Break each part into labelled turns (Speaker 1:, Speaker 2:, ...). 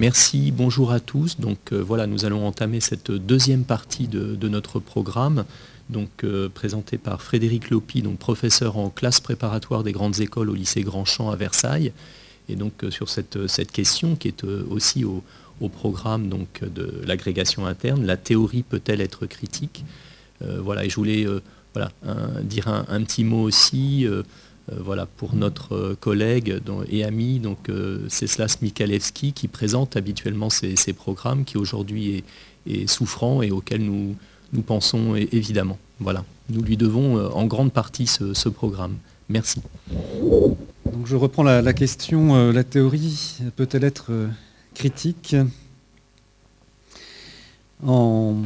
Speaker 1: Merci, bonjour à tous. Donc euh, voilà, nous allons entamer cette deuxième partie de, notre programme, donc euh, présenté par Frédéric Lopi, donc professeur en classe préparatoire des grandes écoles au lycée Grandchamp à Versailles. Et donc euh, sur cette, cette, question qui est aussi au, programme donc, de l'agrégation interne, la théorie peut-elle être critique? Voilà, et je voulais voilà, dire un, petit mot aussi. Euh, voilà, pour notre euh, collègue et ami, donc euh, Ceslas Mikalewski, qui présente habituellement ces, programmes, qui aujourd'hui est, souffrant et auquel nous, nous pensons évidemment. Voilà, nous lui devons en grande partie ce, programme. Merci.
Speaker 2: Donc je reprends la, question, la théorie peut-elle être critique En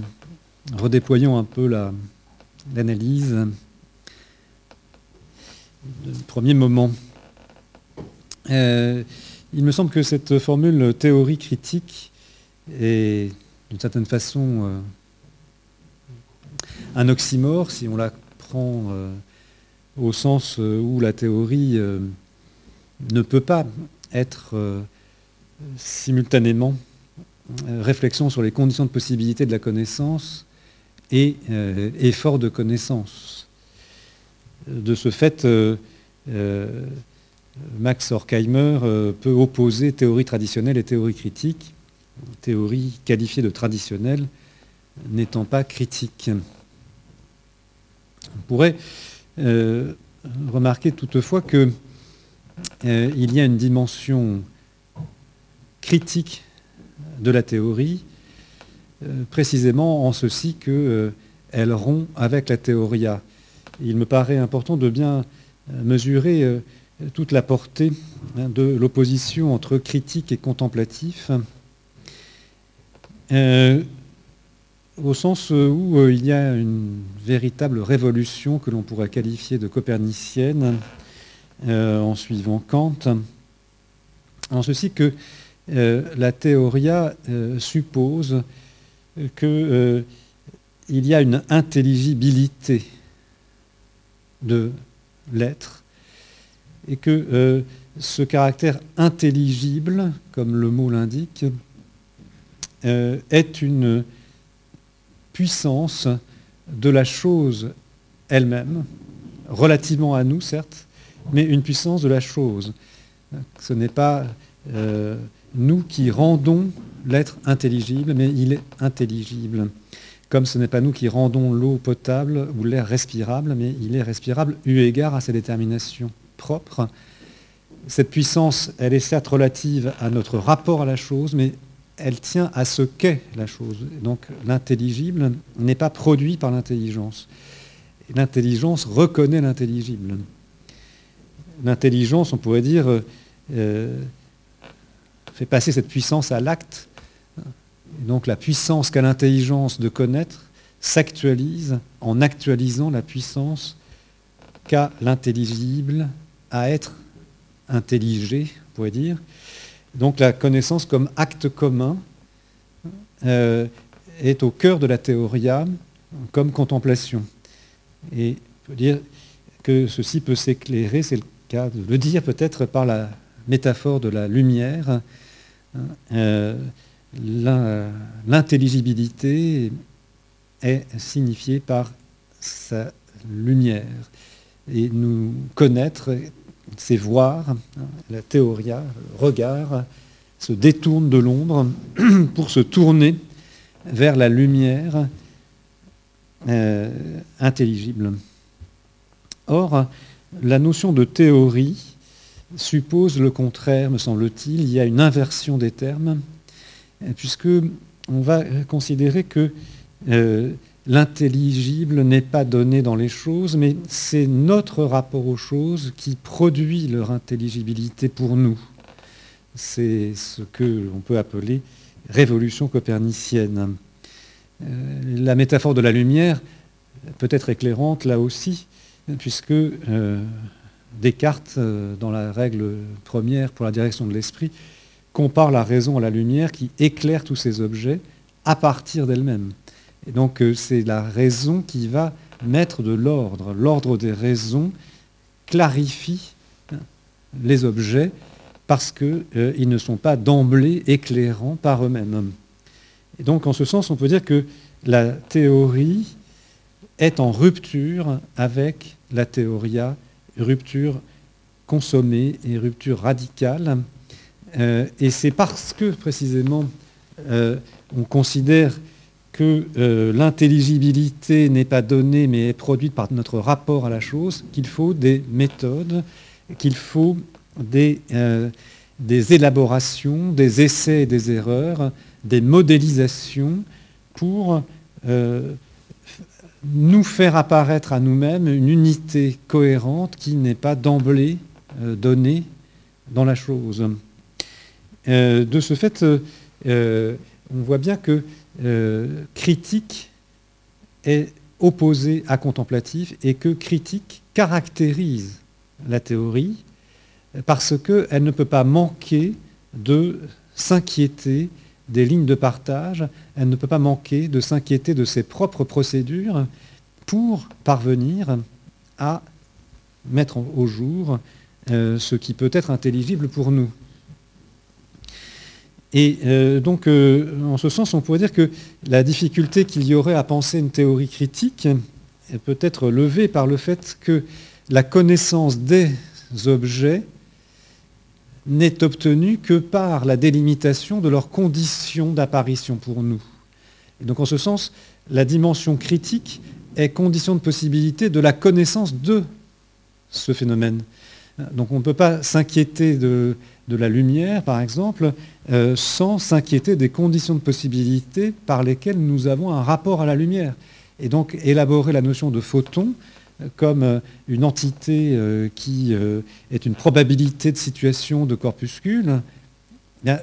Speaker 2: redéployant un peu l'analyse, premier moment. Euh, il me semble que cette formule théorie critique est d'une certaine façon euh, un oxymore si on la prend euh, au sens où la théorie ne peut pas être simultanément réflexion sur les conditions de possibilité de la connaissance et effort de connaissance de ce fait, euh, euh, Max Horkheimer euh, peut opposer théorie traditionnelle et théorie critique, théorie qualifiée de traditionnelle n'étant pas critique. On pourrait remarquer toutefois qu'il y a une dimension critique de la théorie, précisément en ceci qu'elle rompt avec la théoria il me paraît important de bien euh, mesurer euh, toute la portée hein, de l'opposition entre critique et contemplatif, euh, au sens où il y a une véritable révolution que l'on pourrait qualifier de copernicienne en suivant Kant, en ceci que la théoria suppose qu'il y a une intelligibilité de l'être, et que euh, ce caractère intelligible, comme le mot l'indique, euh, est une puissance de la chose elle-même, relativement à nous certes, mais une puissance de la chose. Ce n'est pas euh, nous qui rendons l'être intelligible, mais il est intelligible comme ce n'est pas nous qui rendons l'eau potable ou l'air respirable, mais il est respirable eu égard à ses déterminations propres. Cette puissance, elle est certes relative à notre rapport à la chose, mais elle tient à ce qu'est la chose. Donc l'intelligible n'est pas produit par l'intelligence. L'intelligence reconnaît l'intelligible. L'intelligence, on pourrait dire, euh, fait passer cette puissance à l'acte donc la puissance qu'a l'intelligence de connaître s'actualise en actualisant la puissance qu'a l'intelligible à être intelligé, on pourrait dire. Donc la connaissance comme acte commun euh, est au cœur de la théoria comme contemplation. Et on peut dire que ceci peut s'éclairer, c'est le cas de le dire peut-être par la métaphore de la lumière. Euh, l'intelligibilité est signifiée par sa lumière. Et nous connaître, c'est voir, la théoria, regard, se détourne de l'ombre pour se tourner vers la lumière euh, intelligible. Or, la notion de théorie suppose le contraire, me semble-t-il. Il y a une inversion des termes puisque on va considérer que euh, l'intelligible n'est pas donné dans les choses, mais c'est notre rapport aux choses qui produit leur intelligibilité pour nous. C'est ce que l'on peut appeler révolution copernicienne. Euh, la métaphore de la lumière peut être éclairante là aussi, puisque euh, Descartes, dans la règle première pour la direction de l'esprit, compare la raison à la lumière qui éclaire tous ces objets à partir d'elle-même. Et donc euh, c'est la raison qui va mettre de l'ordre. L'ordre des raisons clarifie hein, les objets parce qu'ils ne sont pas d'emblée éclairants par eux-mêmes. Et donc en ce sens, on peut dire que la théorie est en rupture avec la théoria, rupture consommée et rupture radicale. Euh, et c'est parce que précisément euh, on considère que euh, l'intelligibilité n'est pas donnée mais est produite par notre rapport à la chose, qu'il faut des méthodes, qu'il faut des, élaborations, des essais et des erreurs, des modélisations pour nous faire apparaître à nous-mêmes une unité cohérente qui n'est pas d'emblée donnée dans la chose. Euh, de ce fait, euh, on voit bien que critique est opposé à contemplatif et que critique caractérise la théorie parce qu'elle ne peut pas manquer de s'inquiéter des lignes de partage, elle ne peut pas manquer de s'inquiéter de ses propres procédures pour parvenir à mettre au jour euh, ce qui peut être intelligible pour nous. Et euh, donc, euh, en ce sens, on pourrait dire que la difficulté qu'il y aurait à penser une théorie critique peut être levée par le fait que la connaissance des objets n'est obtenue que par la délimitation de leurs conditions d'apparition pour nous. Donc en ce sens, la dimension critique est condition de possibilité de la connaissance de ce phénomène. Donc on ne peut pas s'inquiéter de, la lumière, par exemple, euh, sans s'inquiéter des conditions de possibilité par lesquelles nous avons un rapport à la lumière. Et donc élaborer la notion de photon comme euh, une entité euh, qui euh, est une probabilité de situation de corpuscule,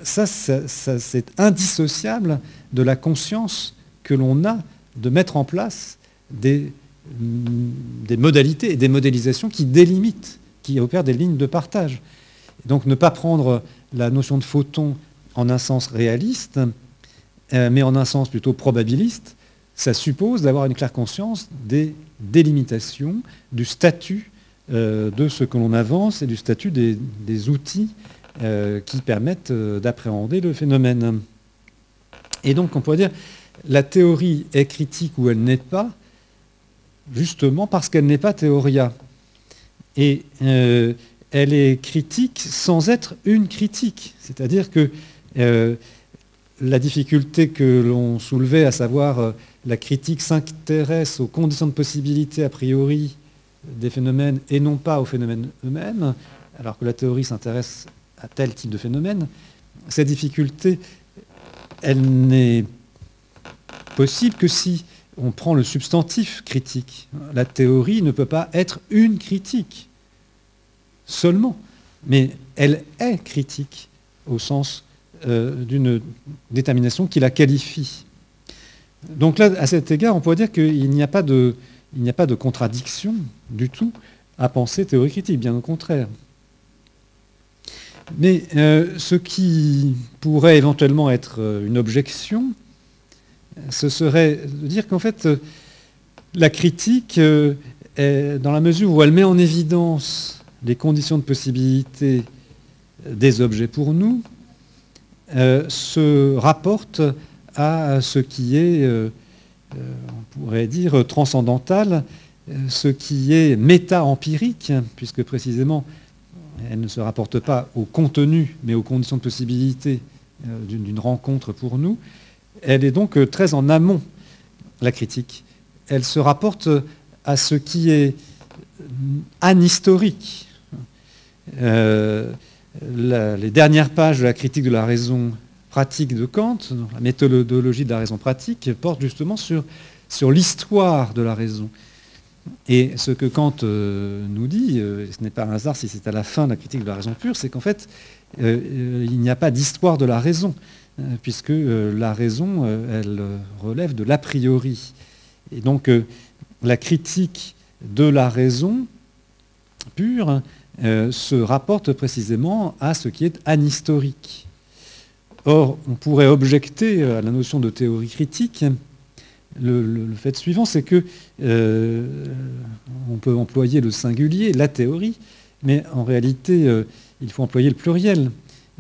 Speaker 2: ça, c'est indissociable de la conscience que l'on a de mettre en place des, mm, des, modalités et des modélisations qui délimitent, qui opèrent des lignes de partage. Donc ne pas prendre la notion de photon en un sens réaliste, mais en un sens plutôt probabiliste, ça suppose d'avoir une claire conscience des délimitation du statut euh, de ce que l'on avance et du statut des, outils euh, qui permettent euh, d'appréhender le phénomène. Et donc on pourrait dire la théorie est critique ou elle n'est pas, justement parce qu'elle n'est pas théoria. Et elle est critique sans être une critique. C'est-à-dire que la difficulté que l'on soulevait, à savoir la critique s'intéresse aux conditions de possibilité a priori des phénomènes et non pas aux phénomènes eux-mêmes, alors que la théorie s'intéresse à tel type de phénomène, cette difficulté, elle n'est possible que si on prend le substantif critique. La théorie ne peut pas être une critique seulement, mais elle est critique au sens euh, d'une détermination qui la qualifie. Donc là, à cet égard, on pourrait dire qu'il n'y a pas de, contradiction du tout à penser théorie critique, bien au contraire. Mais euh, ce qui pourrait éventuellement être euh, une objection, ce serait de dire qu'en fait, euh, la critique, est, dans la mesure où elle met en évidence les conditions de possibilité des objets pour nous, se rapporte à ce qui est, euh, euh, on pourrait dire, transcendantal, euh, ce qui est méta-empirique, puisque précisément, elle ne se rapporte pas au contenu, mais aux conditions de possibilité d'une rencontre pour nous. Elle est donc très en amont, la critique. Elle se rapporte à ce qui est anhistorique. les dernières pages de la critique de la raison pratique de Kant, la méthodologie de la raison pratique, porte justement sur, l'histoire de la raison. Et ce que Kant euh, nous dit, euh, ce n'est pas un hasard si c'est à la fin de la critique de la raison pure, c'est qu'en fait, euh, il n'y a pas d'histoire de la raison, puisque la raison, elle relève de l'a priori. Et donc, la critique de la raison pure se rapporte précisément à ce qui est anhistorique. Or, on pourrait objecter à la notion de théorie critique le, fait suivant, c'est que euh, on peut employer le singulier, la théorie, mais en réalité, euh, il faut employer le pluriel.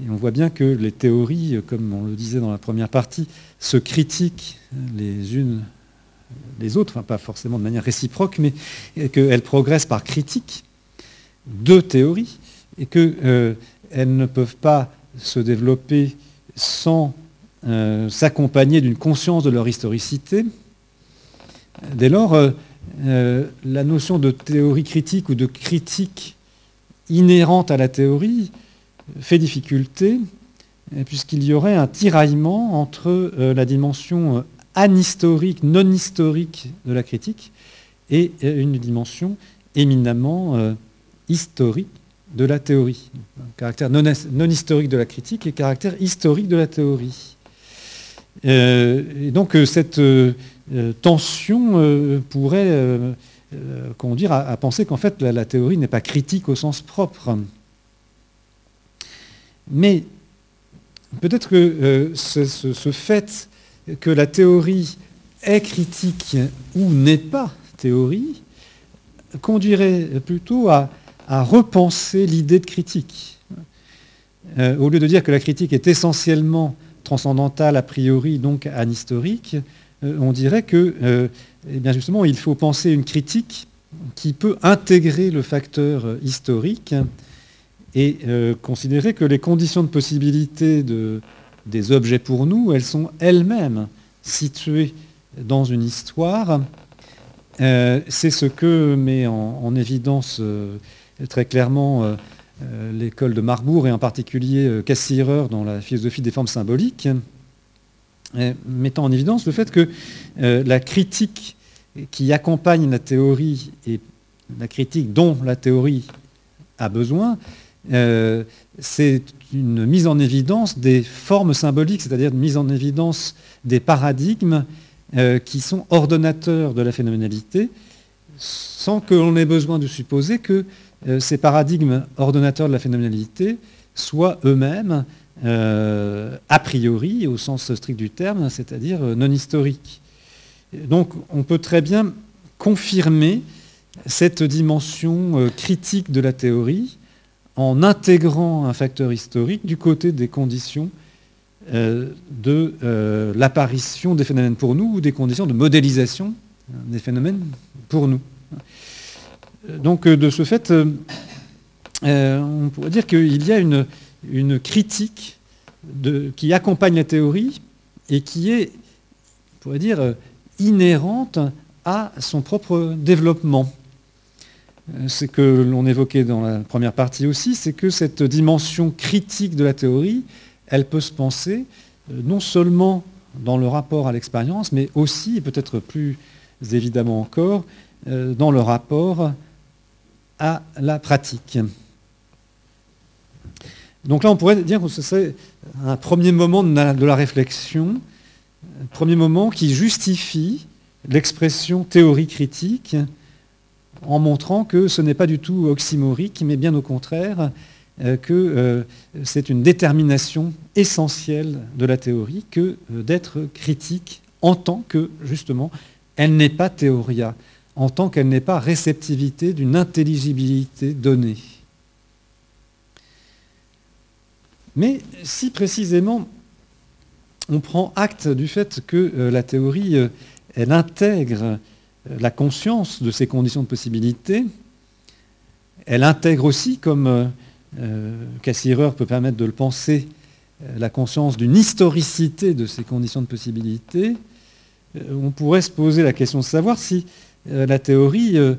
Speaker 2: Et on voit bien que les théories, comme on le disait dans la première partie, se critiquent les unes les autres, pas forcément de manière réciproque, mais qu'elles progressent par critique de théories et qu'elles euh, ne peuvent pas se développer sans euh, s'accompagner d'une conscience de leur historicité. Dès lors, euh, la notion de théorie critique ou de critique inhérente à la théorie fait difficulté, puisqu'il y aurait un tiraillement entre la dimension anhistorique, non historique de la critique, et une dimension éminemment historique de la théorie. caractère non, historique de la critique et caractère historique de la théorie. Euh, et donc euh, cette euh, tension pourrait conduire à, penser qu'en fait la, théorie n'est pas critique au sens propre. Mais peut-être que ce, fait que la théorie est critique ou n'est pas théorie conduirait plutôt à, repenser l'idée de critique. Euh, au lieu de dire que la critique est essentiellement transcendantale a priori, donc anhistorique, euh, on dirait que, euh, eh bien justement, il faut penser une critique qui peut intégrer le facteur historique et considérer que les conditions de possibilité de, des objets pour nous, elles sont elles-mêmes situées dans une histoire. C'est ce que met en évidence très clairement euh, euh, l'école de Marbourg et en particulier euh, Cassirer dans la philosophie des formes symboliques, mettant en évidence le fait que la critique qui accompagne la théorie et la critique dont la théorie a besoin, c'est une mise en évidence des formes symboliques, c'est-à-dire une mise en évidence des paradigmes qui sont ordonnateurs de la phénoménalité, sans que l'on ait besoin de supposer que euh, ces paradigmes ordonnateurs de la phénoménalité soient eux-mêmes euh, a priori, au sens strict du terme, c'est-à-dire euh, non historiques. Donc on peut très bien confirmer cette dimension critique de la théorie en intégrant un facteur historique du côté des conditions de l'apparition des phénomènes pour nous ou des conditions de modélisation des phénomènes pour nous. Donc euh, de ce fait, euh, euh, on pourrait dire qu'il y a une, critique qui accompagne la théorie et qui est, on pourrait dire, inhérente à son propre développement. Ce que l'on évoquait dans la première partie aussi, c'est que cette dimension critique de la théorie, elle peut se penser non seulement dans le rapport à l'expérience, mais aussi, et peut-être plus évidemment encore, dans le rapport à la pratique. Donc là, on pourrait dire que ce serait un premier moment de la, réflexion, un premier moment qui justifie l'expression théorie critique en montrant que ce n'est pas du tout oxymorique, mais bien au contraire, euh, que euh, c'est une détermination essentielle de la théorie que euh, d'être critique en tant que, justement, elle n'est pas théoria en tant qu'elle n'est pas réceptivité d'une intelligibilité donnée. Mais si précisément on prend acte du fait que la théorie, elle intègre la conscience de ces conditions de possibilité, elle intègre aussi, comme Cassirer peut permettre de le penser, la conscience d'une historicité de ces conditions de possibilité, on pourrait se poser la question de savoir si euh, la théorie euh,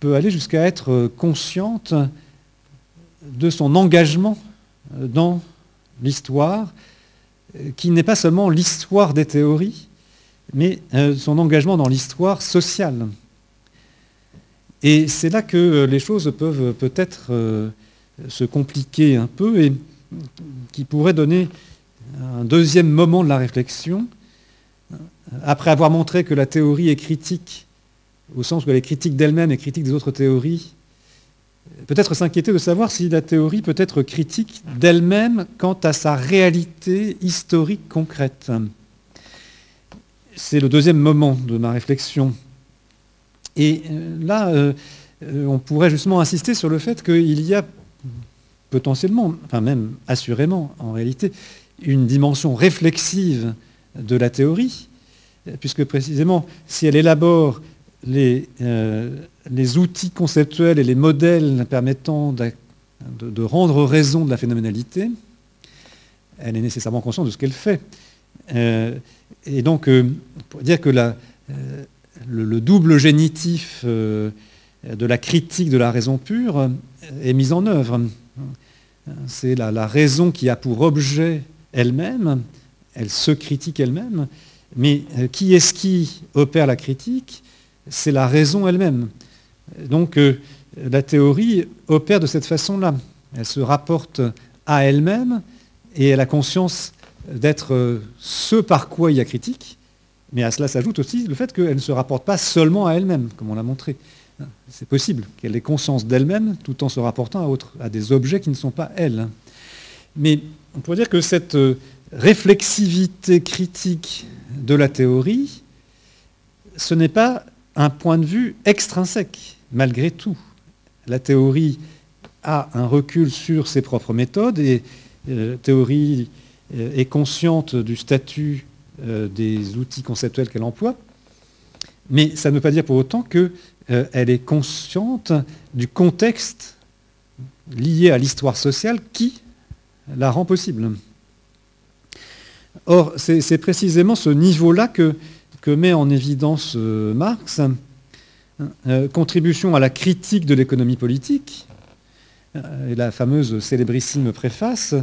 Speaker 2: peut aller jusqu'à être euh, consciente de son engagement dans l'histoire, qui n'est pas seulement l'histoire des théories, mais son engagement dans l'histoire sociale. Et c'est là que les choses peuvent peut-être se compliquer un peu et qui pourrait donner un deuxième moment de la réflexion. Après avoir montré que la théorie est critique au sens où elle est critique d'elle-même et critique des autres théories, peut-être s'inquiéter de savoir si la théorie peut être critique d'elle-même quant à sa réalité historique concrète. C'est le deuxième moment de ma réflexion. Et euh, là, euh, euh, on pourrait justement insister sur le fait qu'il y a potentiellement, enfin même assurément en réalité, une dimension réflexive de la théorie, puisque précisément, si elle élabore les, les outils conceptuels et les modèles permettant de, rendre raison de la phénoménalité, elle est nécessairement consciente de ce qu'elle fait. Euh, et donc, euh, pour dire que la, le, double génitif de la critique de la raison pure est mis en œuvre. C'est la raison qui a pour objet elle-même, elle se critique elle-même, mais euh, qui est-ce qui opère la critique C'est la raison elle-même. Donc euh, la théorie opère de cette façon-là. Elle se rapporte à elle-même et elle a conscience d'être euh, ce par quoi il y a critique, mais à cela s'ajoute aussi le fait qu'elle ne se rapporte pas seulement à elle-même, comme on l'a montré. C'est possible qu'elle ait conscience d'elle-même tout en se rapportant à, à des objets qui ne sont pas elle. Mais on pourrait dire que cette réflexivité critique de la théorie, ce n'est pas un point de vue extrinsèque, malgré tout. La théorie a un recul sur ses propres méthodes et euh, théorie euh, est consciente du statut euh, des outils conceptuels qu'elle emploie, mais ça ne veut pas dire pour autant qu'elle est consciente du contexte lié à l'histoire sociale qui la rend possible. Or, c'est précisément ce niveau-là que, met en évidence euh, Marx, euh, contribution à la critique de l'économie politique, euh, la fameuse célébrissime préface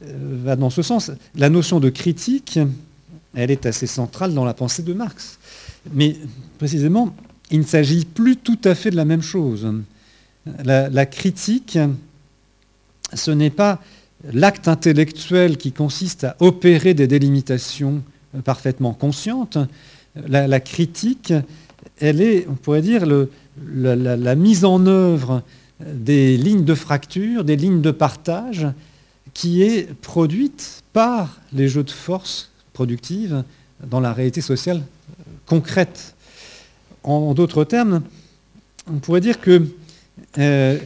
Speaker 2: va dans ce sens. La notion de critique, elle est assez centrale dans la pensée de Marx. Mais précisément, il ne s'agit plus tout à fait de la même chose. la critique, ce n'est pas l'acte intellectuel qui consiste à opérer des délimitations parfaitement conscientes, la, critique, elle est, on pourrait dire, la, mise en œuvre des lignes de fracture, des lignes de partage, qui est produite par les jeux de force productives dans la réalité sociale concrète. En, d'autres termes, on pourrait dire que euh,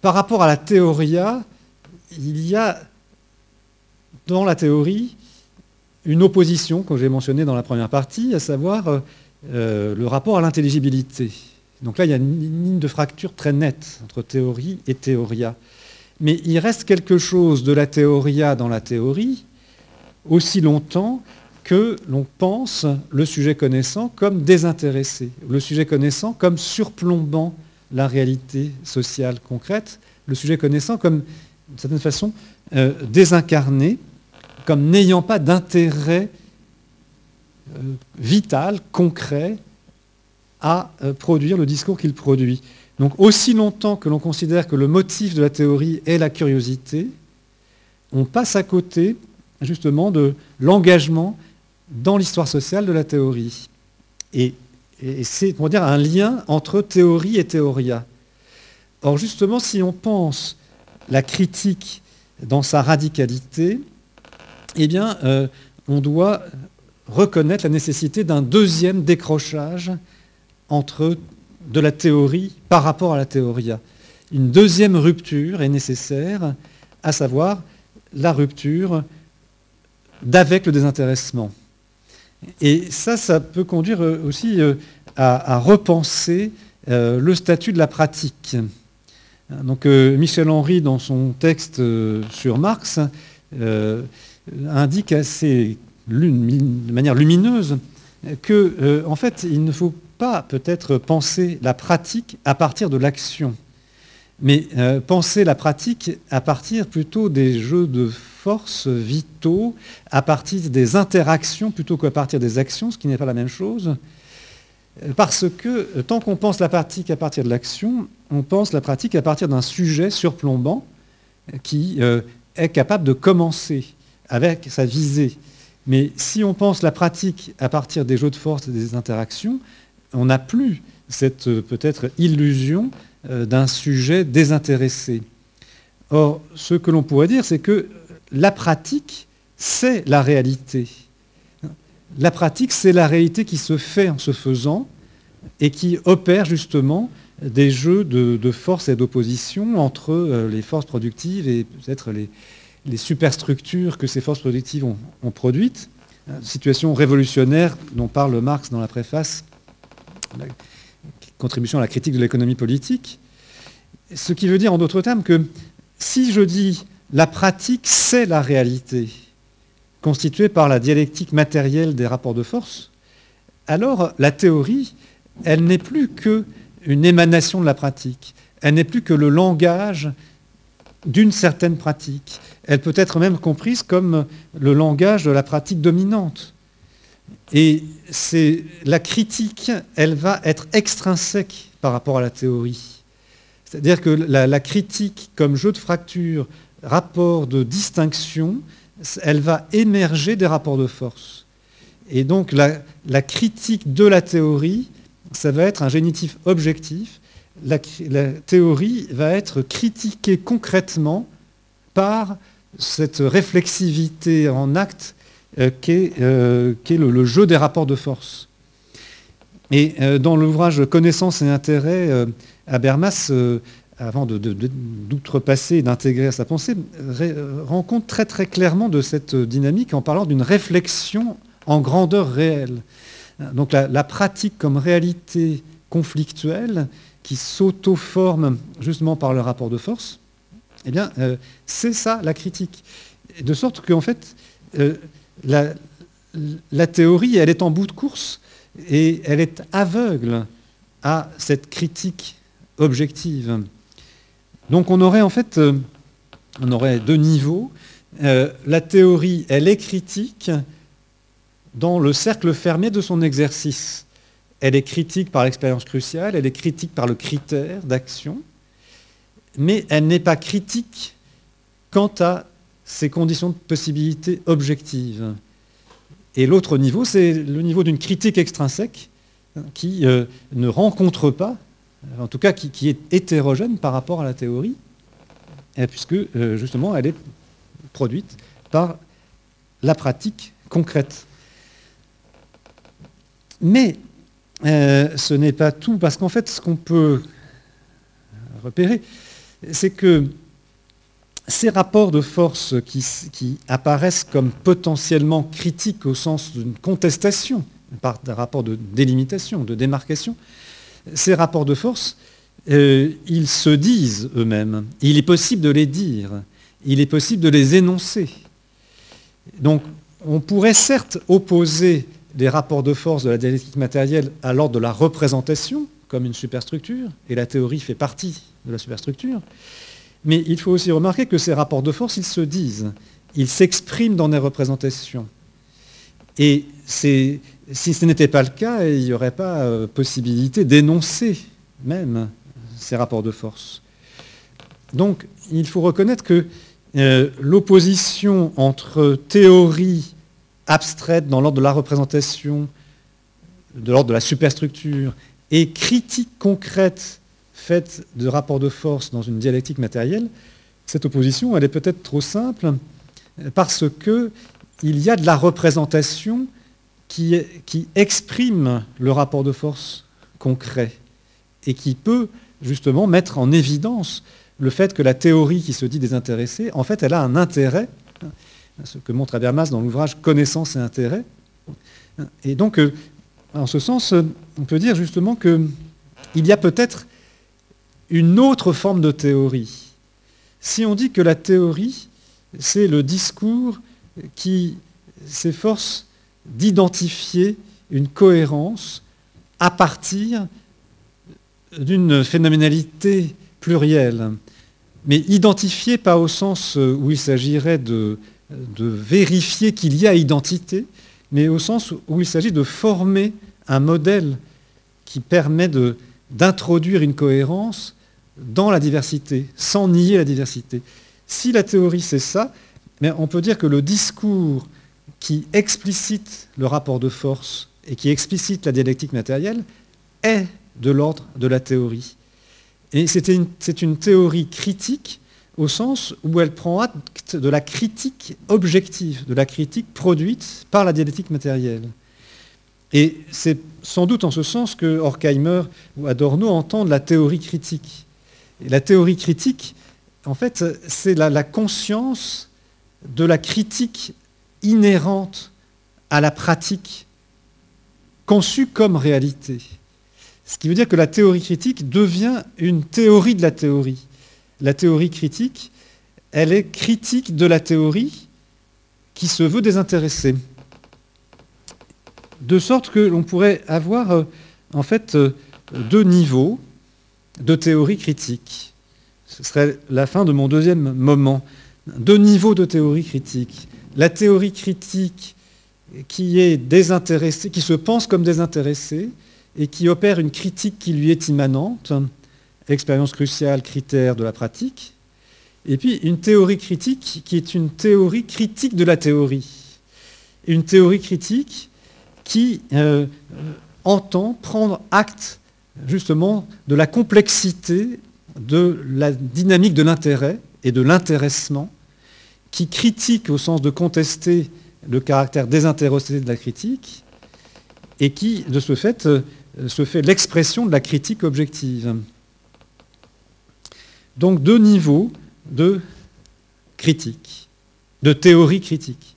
Speaker 2: par rapport à la théoria, il y a dans la théorie une opposition, comme j'ai mentionné dans la première partie, à savoir euh, le rapport à l'intelligibilité. Donc là, il y a une ligne de fracture très nette entre théorie et théoria. Mais il reste quelque chose de la théoria dans la théorie aussi longtemps que l'on pense le sujet connaissant comme désintéressé, le sujet connaissant comme surplombant la réalité sociale concrète, le sujet connaissant comme d'une certaine façon, euh, désincarné, comme n'ayant pas d'intérêt euh, vital, concret, à euh, produire le discours qu'il produit. Donc aussi longtemps que l'on considère que le motif de la théorie est la curiosité, on passe à côté justement de l'engagement dans l'histoire sociale de la théorie. Et, c'est, dire, un lien entre théorie et théoria. Or justement, si on pense la critique dans sa radicalité, eh bien, euh, on doit reconnaître la nécessité d'un deuxième décrochage entre de la théorie par rapport à la théoria. Une deuxième rupture est nécessaire, à savoir la rupture d'avec le désintéressement. Et ça, ça peut conduire aussi euh, à, repenser euh, le statut de la pratique. Donc euh, Michel Henry, dans son texte euh, sur Marx, euh, indique assez de manière lumineuse que, en fait, il ne faut peut-être penser la pratique à partir de l'action, mais penser la pratique à partir plutôt des jeux de force vitaux, à partir des interactions plutôt qu'à partir des actions, ce qui n'est pas la même chose. Parce que tant qu'on pense la pratique à partir de l'action, on pense la pratique à partir d'un sujet surplombant qui euh, est capable de commencer avec sa visée. Mais si on pense la pratique à partir des jeux de force et des interactions, on n'a plus cette euh, peut-être illusion euh, d'un sujet désintéressé. Or, ce que l'on pourrait dire, c'est que la pratique, c'est la réalité. La pratique, c'est la réalité qui se fait en se faisant et qui opère justement des jeux de, force et d'opposition entre euh, les forces productives et peut-être les, superstructures que ces forces productives ont, produites. Situation révolutionnaire dont parle Marx dans la préface, la contribution à la critique de l'économie politique. Ce qui veut dire en d'autres termes que si je dis la pratique, c'est la réalité, constituée par la dialectique matérielle des rapports de force, alors la théorie, elle n'est plus qu'une émanation de la pratique, elle n'est plus que le langage d'une certaine pratique. Elle peut être même comprise comme le langage de la pratique dominante. Et c'est la critique, elle va être extrinsèque par rapport à la théorie. C'est-à-dire que la, critique comme jeu de fracture, rapport de distinction, elle va émerger des rapports de force. Et donc la, critique de la théorie, ça va être un génitif objectif. La, théorie va être critiquée concrètement par cette réflexivité en acte euh, qu'est euh, le, jeu des rapports de force. Et euh, dans l'ouvrage Connaissance et intérêt, Habermas avant d'outrepasser et d'intégrer sa pensée, rend compte très très clairement de cette dynamique en parlant d'une réflexion en grandeur réelle. Donc la, pratique comme réalité conflictuelle qui s'auto-forme justement par le rapport de force, eh bien, euh, c'est ça la critique. De sorte qu'en fait, euh, la, théorie, elle est en bout de course et elle est aveugle à cette critique objective. Donc on aurait en fait euh, deux niveaux. Euh, la théorie, elle est critique dans le cercle fermé de son exercice. Elle est critique par l'expérience cruciale, elle est critique par le critère d'action, mais elle n'est pas critique quant à ses conditions de possibilité objectives. Et l'autre niveau, c'est le niveau d'une critique extrinsèque qui euh, ne rencontre pas en tout cas qui, est hétérogène par rapport à la théorie, puisque euh, justement elle est produite par la pratique concrète. Mais euh, ce n'est pas tout, parce qu'en fait, ce qu'on peut repérer, c'est que ces rapports de force qui, apparaissent comme potentiellement critiques au sens d'une contestation, par des rapports de délimitation, de démarcation, ces rapports de force, euh, ils se disent eux-mêmes. Il est possible de les dire. Il est possible de les énoncer. Donc, on pourrait certes opposer les rapports de force de la dialectique matérielle à l'ordre de la représentation, comme une superstructure, et la théorie fait partie de la superstructure. Mais il faut aussi remarquer que ces rapports de force, ils se disent, ils s'expriment dans des représentations. Et si ce n'était pas le cas, il n'y aurait pas euh, possibilité d'énoncer même ces rapports de force. Donc il faut reconnaître que euh, l'opposition entre théorie abstraite dans l'ordre de la représentation, de l'ordre de la superstructure, et critique concrète faite de rapports de force dans une dialectique matérielle, cette opposition, elle est peut-être trop simple parce qu'il y a de la représentation qui, exprime le rapport de force concret et qui peut justement mettre en évidence le fait que la théorie qui se dit désintéressée, en fait, elle a un intérêt, ce que montre Habermas dans l'ouvrage Connaissance et intérêt. Et donc, euh, en ce sens, on peut dire justement qu'il y a peut-être une autre forme de théorie. Si on dit que la théorie, c'est le discours qui s'efforce d'identifier une cohérence à partir d'une phénoménalité plurielle. Mais identifier pas au sens où il s'agirait de, vérifier qu'il y a identité, mais au sens où il s'agit de former un modèle qui permet d'introduire une cohérence dans la diversité, sans nier la diversité. Si la théorie c'est ça, mais on peut dire que le discours qui explicite le rapport de force et qui explicite la dialectique matérielle est de l'ordre de la théorie. Et c'est une, théorie critique au sens où elle prend acte de la critique objective, de la critique produite par la dialectique matérielle. Et c'est sans doute en ce sens que Horkheimer ou Adorno entendent la théorie critique. La théorie critique, en fait, c'est la, conscience de la critique inhérente à la pratique conçue comme réalité. Ce qui veut dire que la théorie critique devient une théorie de la théorie. La théorie critique, elle est critique de la théorie qui se veut désintéressée. De sorte que l'on pourrait avoir euh, en fait euh, deux niveaux de théorie critique. Ce serait la fin de mon deuxième moment. Deux niveaux de théorie critique. La théorie critique qui est désintéressée, qui se pense comme désintéressée et qui opère une critique qui lui est immanente, expérience cruciale, critère de la pratique, et puis une théorie critique qui est une théorie critique de la théorie. Une théorie critique qui euh, entend prendre acte justement de la complexité de la dynamique de l'intérêt et de l'intéressement, qui critique au sens de contester le caractère désintéressé de la critique, et qui, de ce fait, euh, se fait l'expression de la critique objective. Donc deux niveaux de critique, de théorie critique.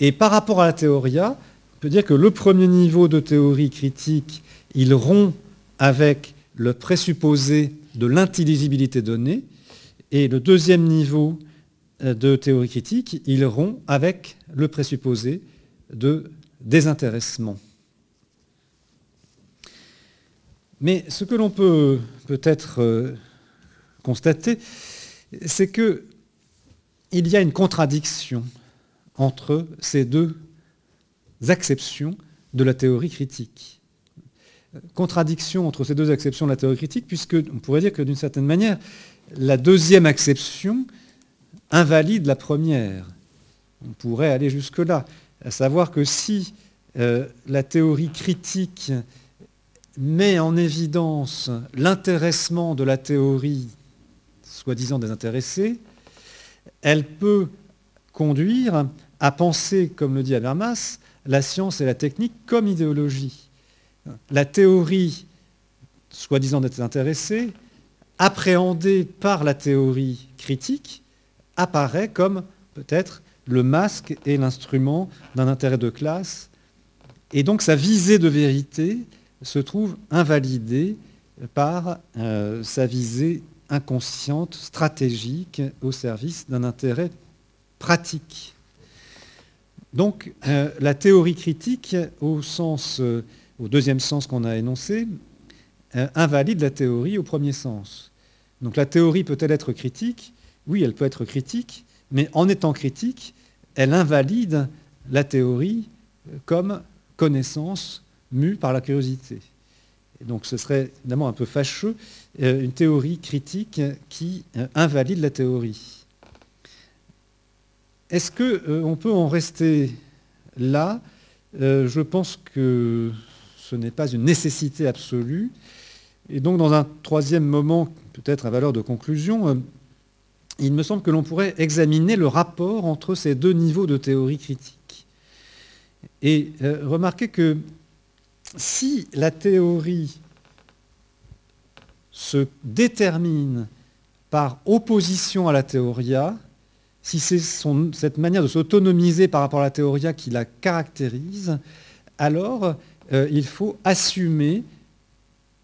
Speaker 2: Et par rapport à la théoria, on peut dire que le premier niveau de théorie critique, il rompt avec le présupposé de l'intelligibilité donnée, et le deuxième niveau euh, de théorie critique, il rompt avec le présupposé de désintéressement. Mais ce que l'on peut peut-être euh, constater, c'est qu'il y a une contradiction entre ces deux acceptions de la théorie critique. Contradiction entre ces deux acceptions de la théorie critique, puisque on pourrait dire que d'une certaine manière, la deuxième acception invalide la première. On pourrait aller jusque-là, à savoir que si euh, la théorie critique met en évidence l'intéressement de la théorie soi-disant désintéressée, elle peut conduire à penser, comme le dit Habermas, la science et la technique comme idéologie. La théorie soi-disant désintéressée, appréhendée par la théorie critique, apparaît comme peut-être le masque et l'instrument d'un intérêt de classe. Et donc sa visée de vérité se trouve invalidée par euh, sa visée inconsciente, stratégique, au service d'un intérêt pratique. Donc euh, la théorie critique, au, sens, euh, au deuxième sens qu'on a énoncé, invalide la théorie au premier sens. Donc la théorie peut-elle être critique? Oui, elle peut être critique, mais en étant critique, elle invalide la théorie comme connaissance mue par la curiosité. donc ce serait évidemment un peu fâcheux, euh, une théorie critique qui euh, invalide la théorie. Est-ce qu'on euh, peut en rester là? Je pense que ce n'est pas une nécessité absolue. Et donc dans un troisième moment, peut-être à valeur de conclusion, il me semble que l'on pourrait examiner le rapport entre ces deux niveaux de théorie critique. Et remarquez que si la théorie se détermine par opposition à la théoria, si c'est cette manière de s'autonomiser par rapport à la théoria qui la caractérise, alors euh, il faut assumer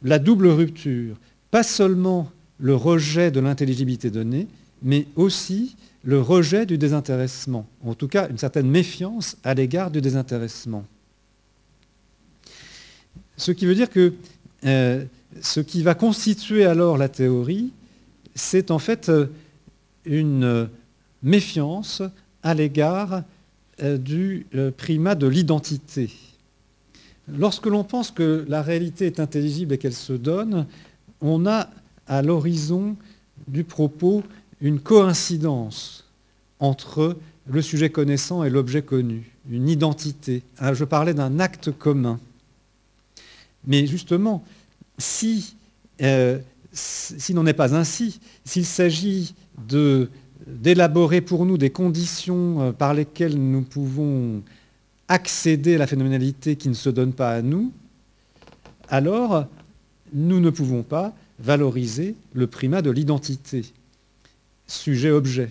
Speaker 2: la double rupture. Pas seulement le rejet de l'intelligibilité donnée, mais aussi le rejet du désintéressement, en tout cas une certaine méfiance à l'égard du désintéressement. Ce qui veut dire que euh, ce qui va constituer alors la théorie, c'est en fait euh, une méfiance à l'égard du primat de l'identité. Lorsque l'on pense que la réalité est intelligible et qu'elle se donne, on a à l'horizon du propos une coïncidence entre le sujet connaissant et l'objet connu, une identité. Ah, je parlais d'un acte commun. Mais justement, si, euh, si n'en est pas ainsi, s'il s'agit d'élaborer pour nous des conditions euh, par lesquelles nous pouvons accéder à la phénoménalité qui ne se donne pas à nous, alors nous ne pouvons pas valoriser le primat de l'identité, sujet-objet.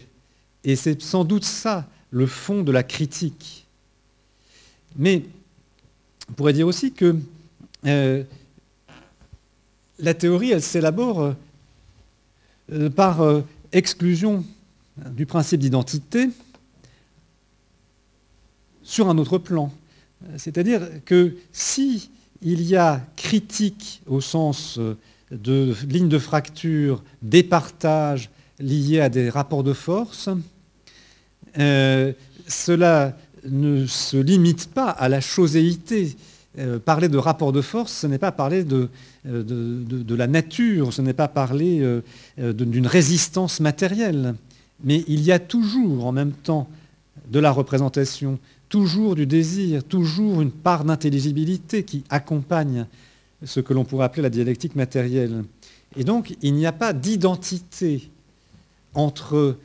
Speaker 2: Et c'est sans doute ça le fond de la critique. Mais on pourrait dire aussi que euh, la théorie, elle s'élabore euh, par euh, exclusion du principe d'identité sur un autre plan. C'est-à-dire que si il y a critique au sens de ligne de fracture, départage liés à des rapports de force, cela ne se limite pas à la choséité. Euh, parler de rapport de force, ce n'est pas parler de, euh, de, la nature, ce n'est pas parler euh, d'une résistance matérielle. Mais il y a toujours en même temps de la représentation, toujours du désir, toujours une part d'intelligibilité qui accompagne ce que l'on pourrait appeler la dialectique matérielle. Et donc, il n'y a pas d'identité entre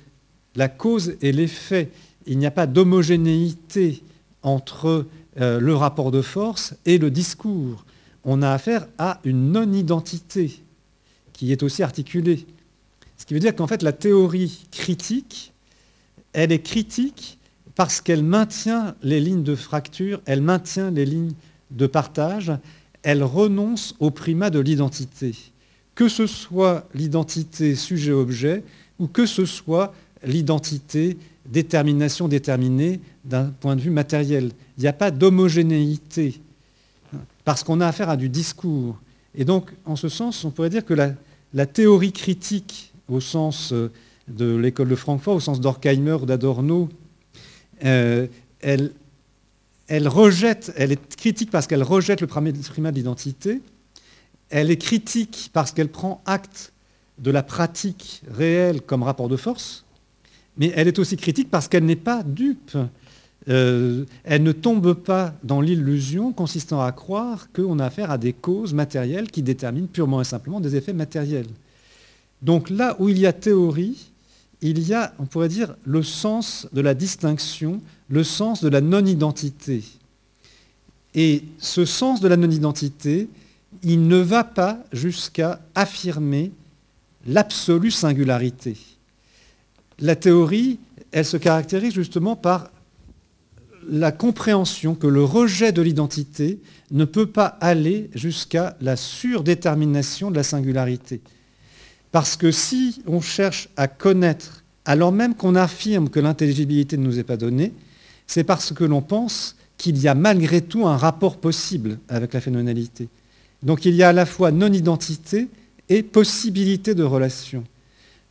Speaker 2: la cause et l'effet il n'y a pas d'homogénéité entre euh, le rapport de force et le discours. On a affaire à une non-identité qui est aussi articulée. Ce qui veut dire qu'en fait, la théorie critique, elle est critique parce qu'elle maintient les lignes de fracture, elle maintient les lignes de partage, elle renonce au primat de l'identité. Que ce soit l'identité sujet-objet ou que ce soit l'identité détermination déterminée d'un point de vue matériel. Il n'y a pas d'homogénéité, parce qu'on a affaire à du discours. Et donc, en ce sens, on pourrait dire que la, théorie critique, au sens euh, de l'école de Francfort, au sens d'Orkheimer ou d'Adorno, euh, elle, rejette, elle est critique parce qu'elle rejette le primat de l'identité, elle est critique parce qu'elle prend acte de la pratique réelle comme rapport de force, mais elle est aussi critique parce qu'elle n'est pas dupe. Euh, elle ne tombe pas dans l'illusion consistant à croire qu'on a affaire à des causes matérielles qui déterminent purement et simplement des effets matériels. Donc là où il y a théorie, il y a, on pourrait dire, le sens de la distinction, le sens de la non-identité. Et ce sens de la non-identité, il ne va pas jusqu'à affirmer l'absolue singularité la théorie, elle se caractérise justement par la compréhension que le rejet de l'identité ne peut pas aller jusqu'à la surdétermination de la singularité. Parce que si on cherche à connaître, alors même qu'on affirme que l'intelligibilité ne nous est pas donnée, c'est parce que l'on pense qu'il y a malgré tout un rapport possible avec la phénoménalité. Donc il y a à la fois non-identité et possibilité de relation.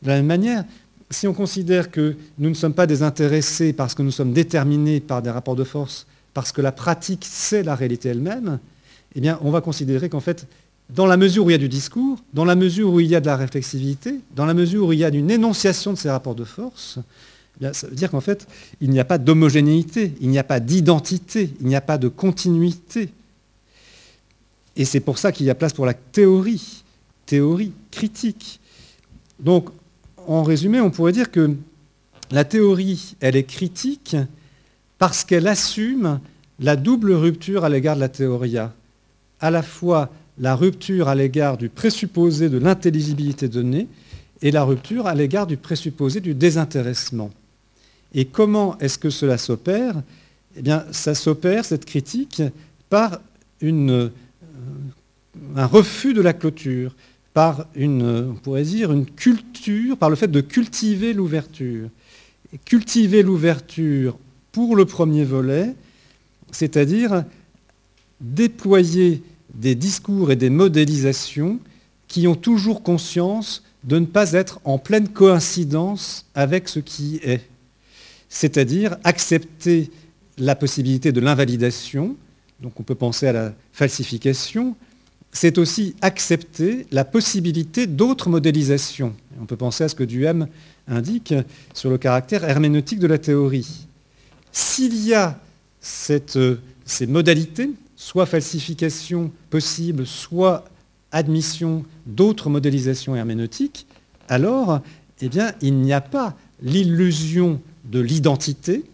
Speaker 2: De la même manière, si on considère que nous ne sommes pas des intéressés parce que nous sommes déterminés par des rapports de force, parce que la pratique, c'est la réalité elle-même, eh on va considérer qu'en fait, dans la mesure où il y a du discours, dans la mesure où il y a de la réflexivité, dans la mesure où il y a une énonciation de ces rapports de force, eh ça veut dire qu'en fait, il n'y a pas d'homogénéité, il n'y a pas d'identité, il n'y a pas de continuité. Et c'est pour ça qu'il y a place pour la théorie, théorie critique. Donc, en résumé, on pourrait dire que la théorie, elle est critique parce qu'elle assume la double rupture à l'égard de la théoria. À la fois la rupture à l'égard du présupposé de l'intelligibilité donnée et la rupture à l'égard du présupposé du désintéressement. Et comment est-ce que cela s'opère? Eh bien, ça s'opère, cette critique, par euh, un refus de la clôture, par une, on pourrait dire, une culture, par le fait de cultiver l'ouverture. Cultiver l'ouverture pour le premier volet, c'est-à-dire déployer des discours et des modélisations qui ont toujours conscience de ne pas être en pleine coïncidence avec ce qui est. C'est-à-dire accepter la possibilité de l'invalidation, donc on peut penser à la falsification, c'est aussi accepter la possibilité d'autres modélisations. On peut penser à ce que Duhem indique sur le caractère herméneutique de la théorie. S'il y a ces modalités, soit falsification possible, soit admission d'autres modélisations herméneutiques, alors eh il n'y a pas l'illusion de l'identité,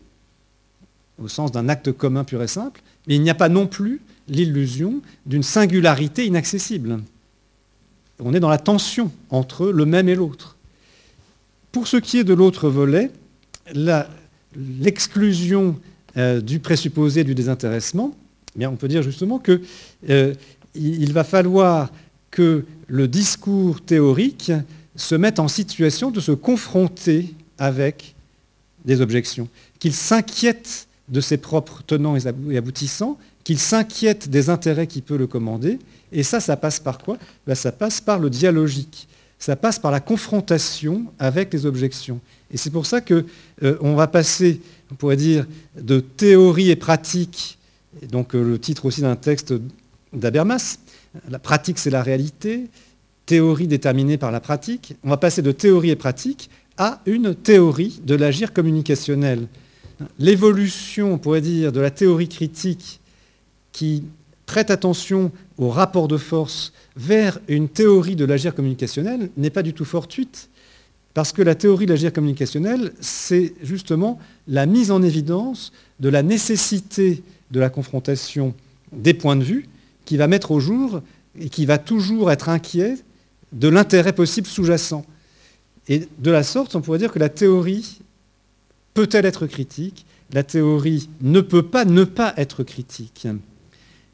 Speaker 2: au sens d'un acte commun pur et simple, mais il n'y a pas non plus l'illusion d'une singularité inaccessible. On est dans la tension entre le même et l'autre. Pour ce qui est de l'autre volet, l'exclusion euh, du présupposé du désintéressement, on peut dire justement qu'il euh, va falloir que le discours théorique se mette en situation de se confronter avec des objections, qu'il s'inquiète de ses propres tenants et aboutissants, qu'il s'inquiète des intérêts qui peut le commander. Et ça, ça passe par quoi? Ben, Ça passe par le dialogique. Ça passe par la confrontation avec les objections. Et c'est pour ça qu'on euh, va passer, on pourrait dire, de théorie et pratique, et donc euh, le titre aussi d'un texte d'Abermas, la pratique c'est la réalité, théorie déterminée par la pratique, on va passer de théorie et pratique à une théorie de l'agir communicationnel. L'évolution, on pourrait dire, de la théorie critique qui prête attention au rapport de force vers une théorie de l'agir communicationnel n'est pas du tout fortuite, parce que la théorie de l'agir communicationnel, c'est justement la mise en évidence de la nécessité de la confrontation des points de vue qui va mettre au jour et qui va toujours être inquiet de l'intérêt possible sous-jacent. Et de la sorte, on pourrait dire que la théorie peut-elle être critique La théorie ne peut pas ne pas être critique.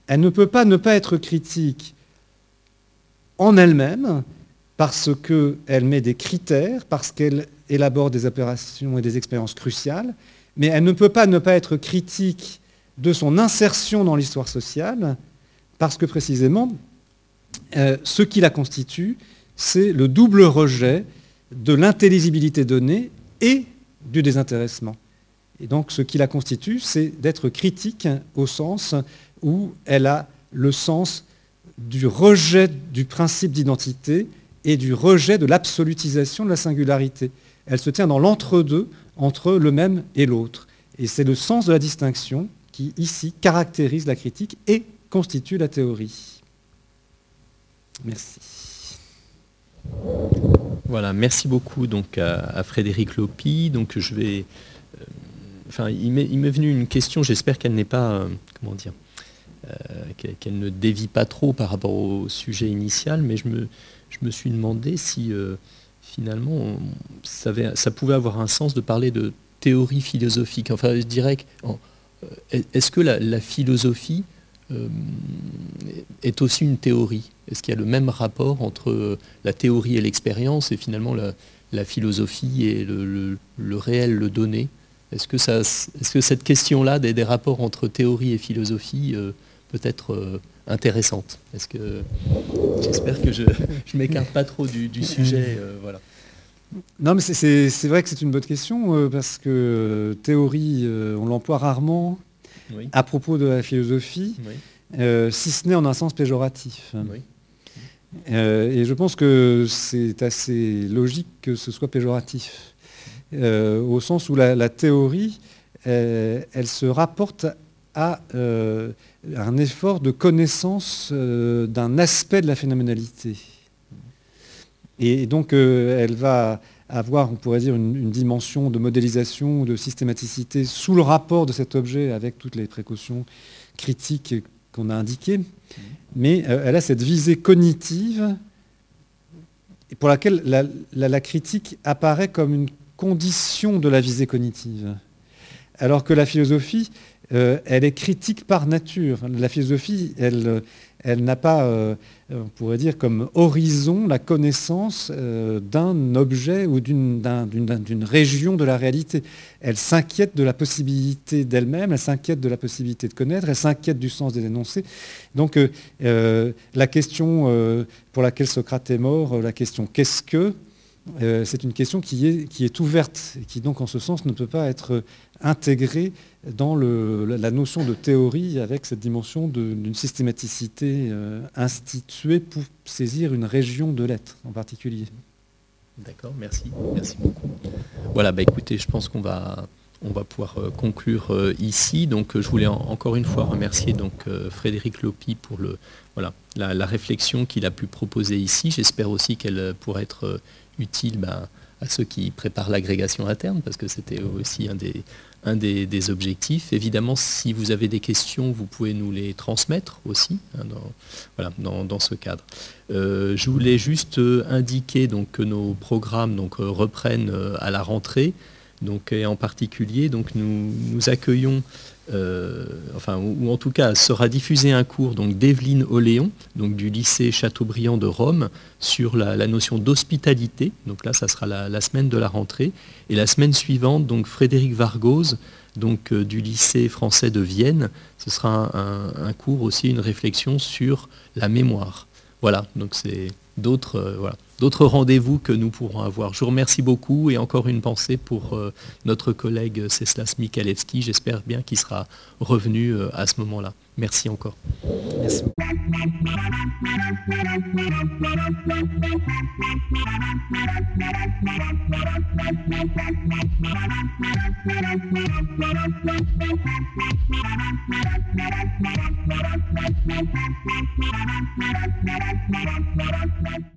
Speaker 2: Elle ne peut pas ne pas être critique en elle-même, parce qu'elle met des critères, parce qu'elle élabore des opérations et des expériences cruciales, mais elle ne peut pas ne pas être critique de son insertion dans l'histoire sociale, parce que précisément, euh, ce qui la constitue, c'est le double rejet de l'intelligibilité donnée et du désintéressement. Et donc ce qui la constitue, c'est d'être critique au sens où elle a le sens du rejet du principe d'identité et du rejet de l'absolutisation de la singularité. Elle se tient dans l'entre-deux entre le même et l'autre. Et c'est le sens de la distinction qui, ici, caractérise la critique et constitue la théorie. Merci.
Speaker 1: Voilà, merci beaucoup donc à, Frédéric Lopi. Donc je vais, euh, enfin, il m'est venu une question. J'espère qu'elle n'est pas, euh, comment dire, euh, qu'elle ne dévie pas trop par rapport au sujet initial, mais je me, je me suis demandé si finalement ça, pouvait avoir un sens de parler de théorie philosophique. Enfin, je dirais euh, est-ce que la, philosophie euh, est aussi une théorie? Est-ce qu'il y a le même rapport entre la théorie et l'expérience et finalement la, philosophie et le, réel, le donné? Est-ce que, cette question-là des, rapports entre théorie et philosophie peut être intéressante? J'espère que je ne m'écarte pas trop du, sujet, euh.
Speaker 2: Non, mais c'est vrai que c'est une bonne question euh, parce que euh, théorie, on l'emploie rarement à propos de la philosophie, si ce n'est en un sens péjoratif. et je pense que c'est assez logique que ce soit péjoratif, au sens où la, la théorie, elle se rapporte à un effort de connaissance euh, d'un aspect de la phénoménalité. Et donc euh, elle va avoir, on pourrait dire, une, dimension de modélisation, de systématicité sous le rapport de cet objet avec toutes les précautions critiques qu'on a indiquées. Mais euh, elle a cette visée cognitive pour laquelle la critique apparaît comme une condition de la visée cognitive. Alors que la philosophie, euh, elle est critique par nature. La philosophie, elle, elle n'a pas, euh, on pourrait dire, comme horizon la connaissance euh, d'un objet ou d'une région de la réalité. Elle s'inquiète de la possibilité d'elle-même, elle s'inquiète de la possibilité de connaître, elle s'inquiète du sens des énoncés. Donc la question pour laquelle Socrate est mort, la question qu'est-ce que, c'est une question qui est, qui est ouverte et qui donc en ce sens ne peut pas être intégrée dans la notion de théorie avec cette dimension d'une systématicité euh, instituée pour saisir une région de l'être en particulier.
Speaker 1: D'accord, merci. Merci beaucoup. Voilà, bah écoutez, je pense qu'on va, on va pouvoir euh, conclure euh, ici. Donc je voulais encore une fois remercier donc, Frédéric Lopi pour le, voilà, la, réflexion qu'il a pu proposer ici. J'espère aussi qu'elle pourrait être utile bah, à ceux qui préparent l'agrégation interne, parce que c'était aussi un des, un des, objectifs. Évidemment, si vous avez des questions, vous pouvez nous les transmettre aussi hein, dans, voilà, dans, ce cadre. Euh, je voulais juste euh, indiquer donc, que nos programmes donc, euh, reprennent à la rentrée. Donc, et en particulier, donc, nous accueillons euh, enfin, ou, en tout cas sera diffusé un cours donc d'Evelyne Oléon, donc du lycée Chateaubriand de Rome, sur la, notion d'hospitalité. Donc là, ça sera la, semaine de la rentrée. Et la semaine suivante, donc Frédéric Vargose, donc euh, du lycée français de Vienne, ce sera un cours aussi, une réflexion sur la mémoire. Voilà, donc c'est d'autres euh, d'autres rendez-vous que nous pourrons avoir. Je vous remercie beaucoup et encore une pensée pour euh, notre collègue Ceslas Mikalevski. J'espère bien qu'il sera revenu euh, à ce moment-là. Merci encore.